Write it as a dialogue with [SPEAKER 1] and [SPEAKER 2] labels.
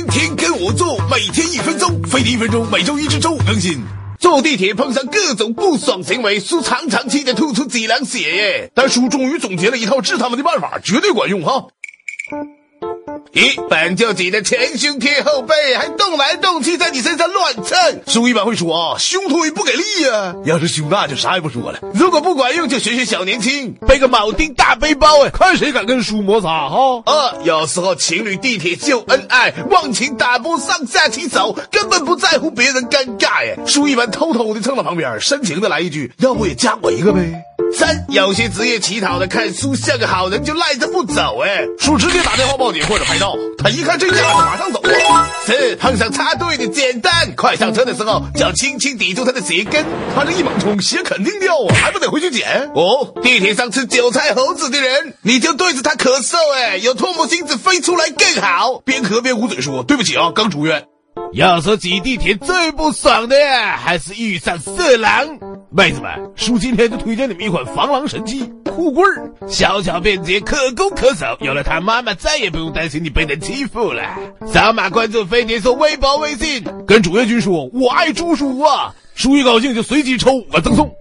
[SPEAKER 1] 天天跟我做，每天一分钟，飞碟一分钟，每周一至周五更新。坐地铁碰上各种不爽行为，叔常常气得吐出几两血耶。但叔终于总结了一套治他们的办法，绝对管用哈。一本就挤得前胸贴后背，还动来动去，在你身上乱蹭。叔一般会说啊，胸推不给力呀。要是胸大就啥也不说了。如果不管用，就学学小年轻，背个铆钉大背包，哎，看谁敢跟叔摩擦哈。啊有时候情侣地铁秀恩爱，忘情打波上下其手，根本不在乎别人尴尬耶。叔一般偷偷的蹭到旁边，深情的来一句，要不也加我一个呗。三有些职业乞讨的看书像个好人就赖着不走，哎，叔直接打电话报警或者拍照，他一看这架势马上走。四碰上插队的简单，快上车的时候就要轻轻抵住他的鞋跟，他这一猛冲鞋肯定掉啊，还不得回去捡？哦，地铁上吃韭菜猴子的人，你就对着他咳嗽，哎，有唾沫星子飞出来更好，边咳边捂嘴说对不起啊，刚出院。要说挤地铁最不爽的，还是遇上色狼。妹子们，叔今天就推荐你们一款防狼神器——酷棍儿，小巧便捷，可攻可守。有了它，妈妈再也不用担心你被人欺负了。扫码关注飞碟说微博、微信，跟主页君说“我爱猪叔”啊，叔一高兴就随机抽五个赠送。